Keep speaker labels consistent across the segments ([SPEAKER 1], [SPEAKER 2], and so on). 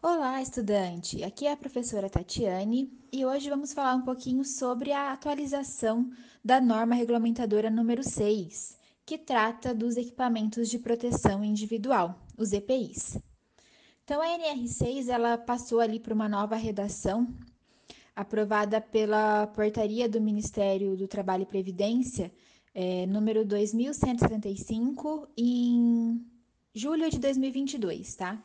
[SPEAKER 1] Olá, estudante! Aqui é a professora Tatiane e hoje vamos falar um pouquinho sobre a atualização da norma regulamentadora número 6, que trata dos equipamentos de proteção individual, os EPIs. Então, a NR6 ela passou ali para uma nova redação aprovada pela portaria do Ministério do Trabalho e Previdência, é, número 2175, em julho de 2022, tá?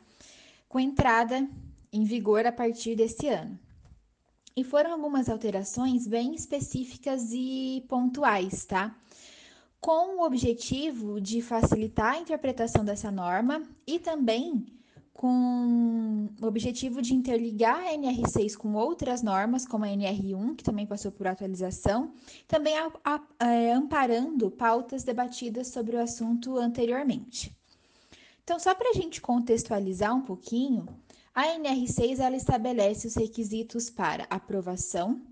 [SPEAKER 1] Com entrada em vigor a partir desse ano. E foram algumas alterações bem específicas e pontuais, tá? Com o objetivo de facilitar a interpretação dessa norma e também com o objetivo de interligar a NR6 com outras normas, como a NR1, que também passou por atualização, também a, a, é, amparando pautas debatidas sobre o assunto anteriormente. Então, só para a gente contextualizar um pouquinho, a NR6 ela estabelece os requisitos para aprovação,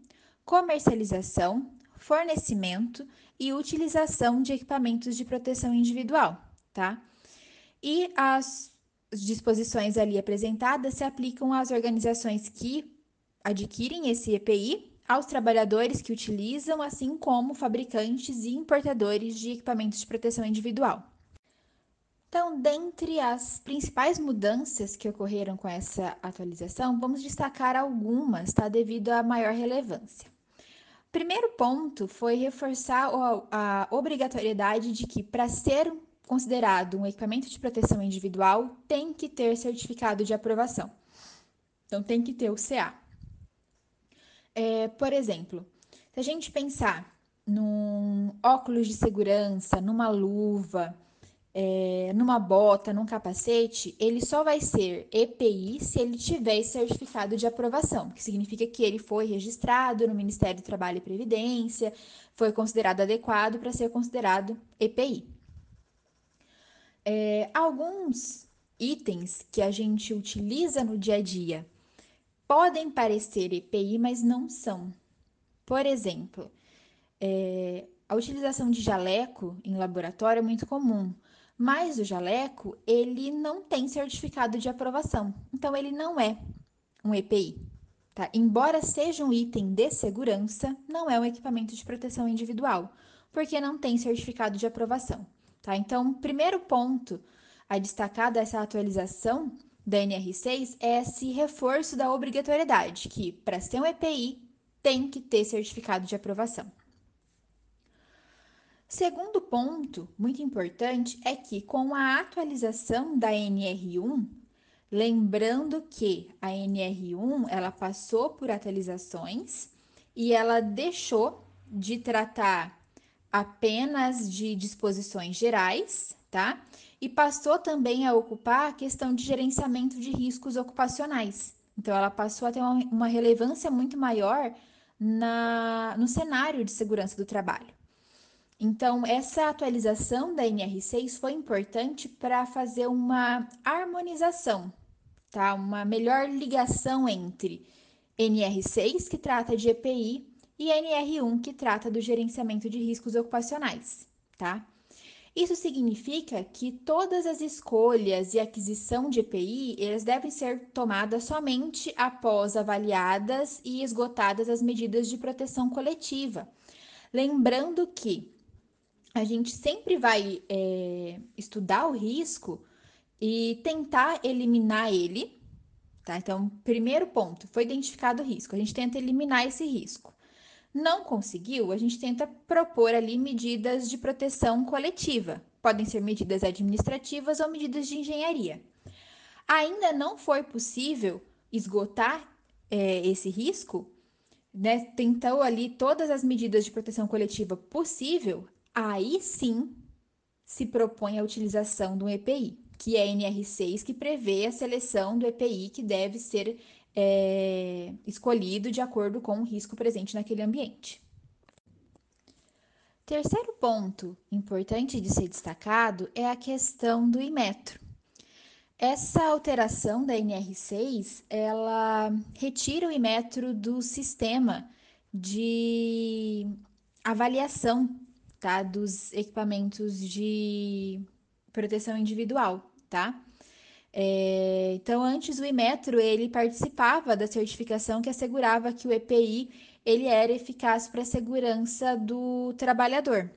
[SPEAKER 1] comercialização, fornecimento e utilização de equipamentos de proteção individual, tá? E as disposições ali apresentadas se aplicam às organizações que adquirem esse EPI, aos trabalhadores que utilizam, assim como fabricantes e importadores de equipamentos de proteção individual. Então, dentre as principais mudanças que ocorreram com essa atualização, vamos destacar algumas, tá? Devido à maior relevância. Primeiro ponto foi reforçar a obrigatoriedade de que, para ser considerado um equipamento de proteção individual, tem que ter certificado de aprovação. Então, tem que ter o CA. É, por exemplo, se a gente pensar num óculos de segurança, numa luva, é, numa bota, num capacete, ele só vai ser EPI se ele tiver certificado de aprovação, que significa que ele foi registrado no Ministério do Trabalho e Previdência, foi considerado adequado para ser considerado EPI. É, alguns itens que a gente utiliza no dia a dia podem parecer EPI, mas não são. Por exemplo, é, a utilização de jaleco em laboratório é muito comum, mas o jaleco ele não tem certificado de aprovação, então ele não é um EPI. Tá? Embora seja um item de segurança, não é um equipamento de proteção individual, porque não tem certificado de aprovação. Tá? Então, primeiro ponto a destacar dessa atualização da NR6 é esse reforço da obrigatoriedade, que para ser um EPI tem que ter certificado de aprovação. Segundo ponto, muito importante, é que com a atualização da NR1, lembrando que a NR1 ela passou por atualizações e ela deixou de tratar apenas de disposições gerais, tá? E passou também a ocupar a questão de gerenciamento de riscos ocupacionais. Então, ela passou a ter uma, relevância muito maior na, no cenário de segurança do trabalho. Então, essa atualização da NR6 foi importante para fazer uma harmonização, tá? Uma melhor ligação entre NR6, que trata de EPI, e NR1, que trata do gerenciamento de riscos ocupacionais, tá? Isso significa que todas as escolhas e aquisição de EPI, elas devem ser tomadas somente após avaliadas e esgotadas as medidas de proteção coletiva. Lembrando que a gente sempre vai é, estudar o risco e tentar eliminar ele, tá? Então, primeiro ponto, foi identificado o risco, a gente tenta eliminar esse risco. Não conseguiu, a gente tenta propor ali medidas de proteção coletiva. Podem ser medidas administrativas ou medidas de engenharia. Ainda não foi possível esgotar é, esse risco, né? Tentou ali todas as medidas de proteção coletiva possível, aí sim se propõe a utilização do EPI, que é a NR6, que prevê a seleção do EPI que deve ser é, escolhido de acordo com o risco presente naquele ambiente. Terceiro ponto importante de ser destacado é a questão do Imetro. Essa alteração da NR6, ela retira o Imetro do sistema de avaliação tá, dos equipamentos de proteção individual, tá? É, então, antes o Imetro ele participava da certificação que assegurava que o EPI ele era eficaz para a segurança do trabalhador.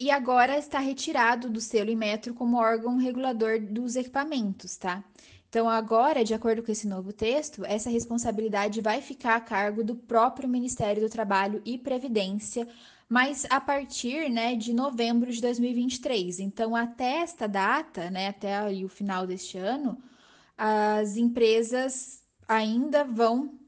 [SPEAKER 1] E agora está retirado do selo Imetro como órgão regulador dos equipamentos, tá? Então, agora, de acordo com esse novo texto, essa responsabilidade vai ficar a cargo do próprio Ministério do Trabalho e Previdência, mas a partir né, de novembro de 2023. Então, até esta data, né, até o final deste ano, as empresas ainda vão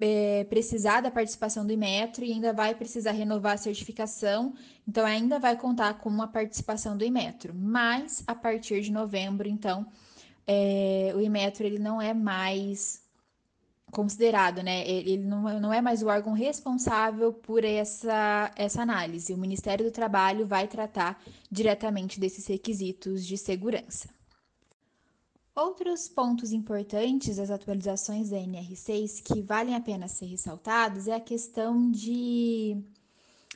[SPEAKER 1] é, precisar da participação do Imetro e ainda vai precisar renovar a certificação, então ainda vai contar com uma participação do Imetro. Mas a partir de novembro, então, é, o Imetro ele não é mais considerado, né? Ele não, é, mais o órgão responsável por essa, essa análise. O Ministério do Trabalho vai tratar diretamente desses requisitos de segurança. Outros pontos importantes das atualizações da NR6 que valem a pena ser ressaltados é a questão de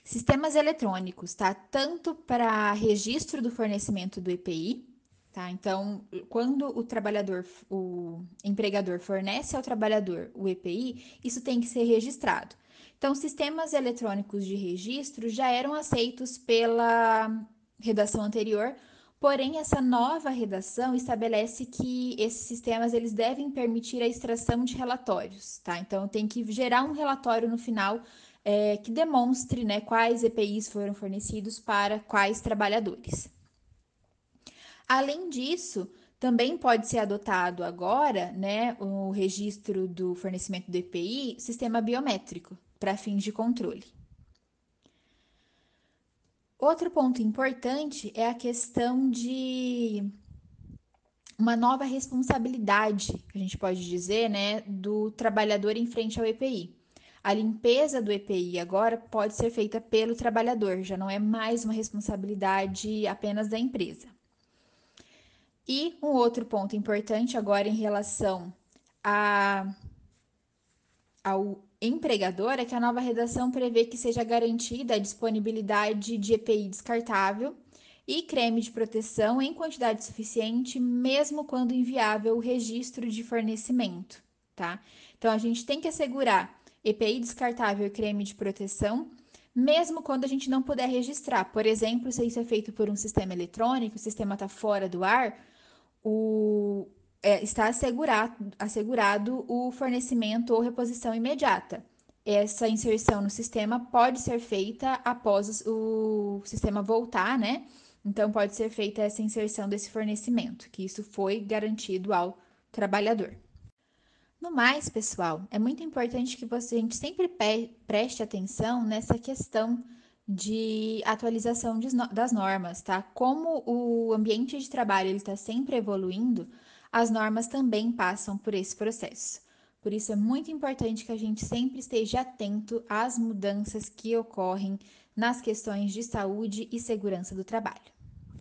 [SPEAKER 1] sistemas eletrônicos, tá? Tanto para registro do fornecimento do EPI, Tá? Então, quando o trabalhador, o empregador fornece ao trabalhador o EPI, isso tem que ser registrado. Então, sistemas eletrônicos de registro já eram aceitos pela redação anterior, porém essa nova redação estabelece que esses sistemas eles devem permitir a extração de relatórios, tá? Então, tem que gerar um relatório no final é, que demonstre né, quais EPIs foram fornecidos para quais trabalhadores. Além disso, também pode ser adotado agora, né, o registro do fornecimento do EPI, sistema biométrico, para fins de controle. Outro ponto importante é a questão de uma nova responsabilidade, a gente pode dizer, né, do trabalhador em frente ao EPI. A limpeza do EPI agora pode ser feita pelo trabalhador, já não é mais uma responsabilidade apenas da empresa. E um outro ponto importante agora em relação a, ao empregador é que a nova redação prevê que seja garantida a disponibilidade de EPI descartável e creme de proteção em quantidade suficiente, mesmo quando inviável o registro de fornecimento, tá? Então a gente tem que assegurar EPI descartável e creme de proteção, mesmo quando a gente não puder registrar. Por exemplo, se isso é feito por um sistema eletrônico, o sistema está fora do ar, o, é, está assegurado, assegurado o fornecimento ou reposição imediata. Essa inserção no sistema pode ser feita após o sistema voltar, né? Então, pode ser feita essa inserção desse fornecimento, que isso foi garantido ao trabalhador. No mais, pessoal, é muito importante que você, a gente sempre preste atenção nessa questão de atualização de, das normas, tá? Como o ambiente de trabalho está sempre evoluindo, as normas também passam por esse processo. Por isso é muito importante que a gente sempre esteja atento às mudanças que ocorrem nas questões de saúde e segurança do trabalho.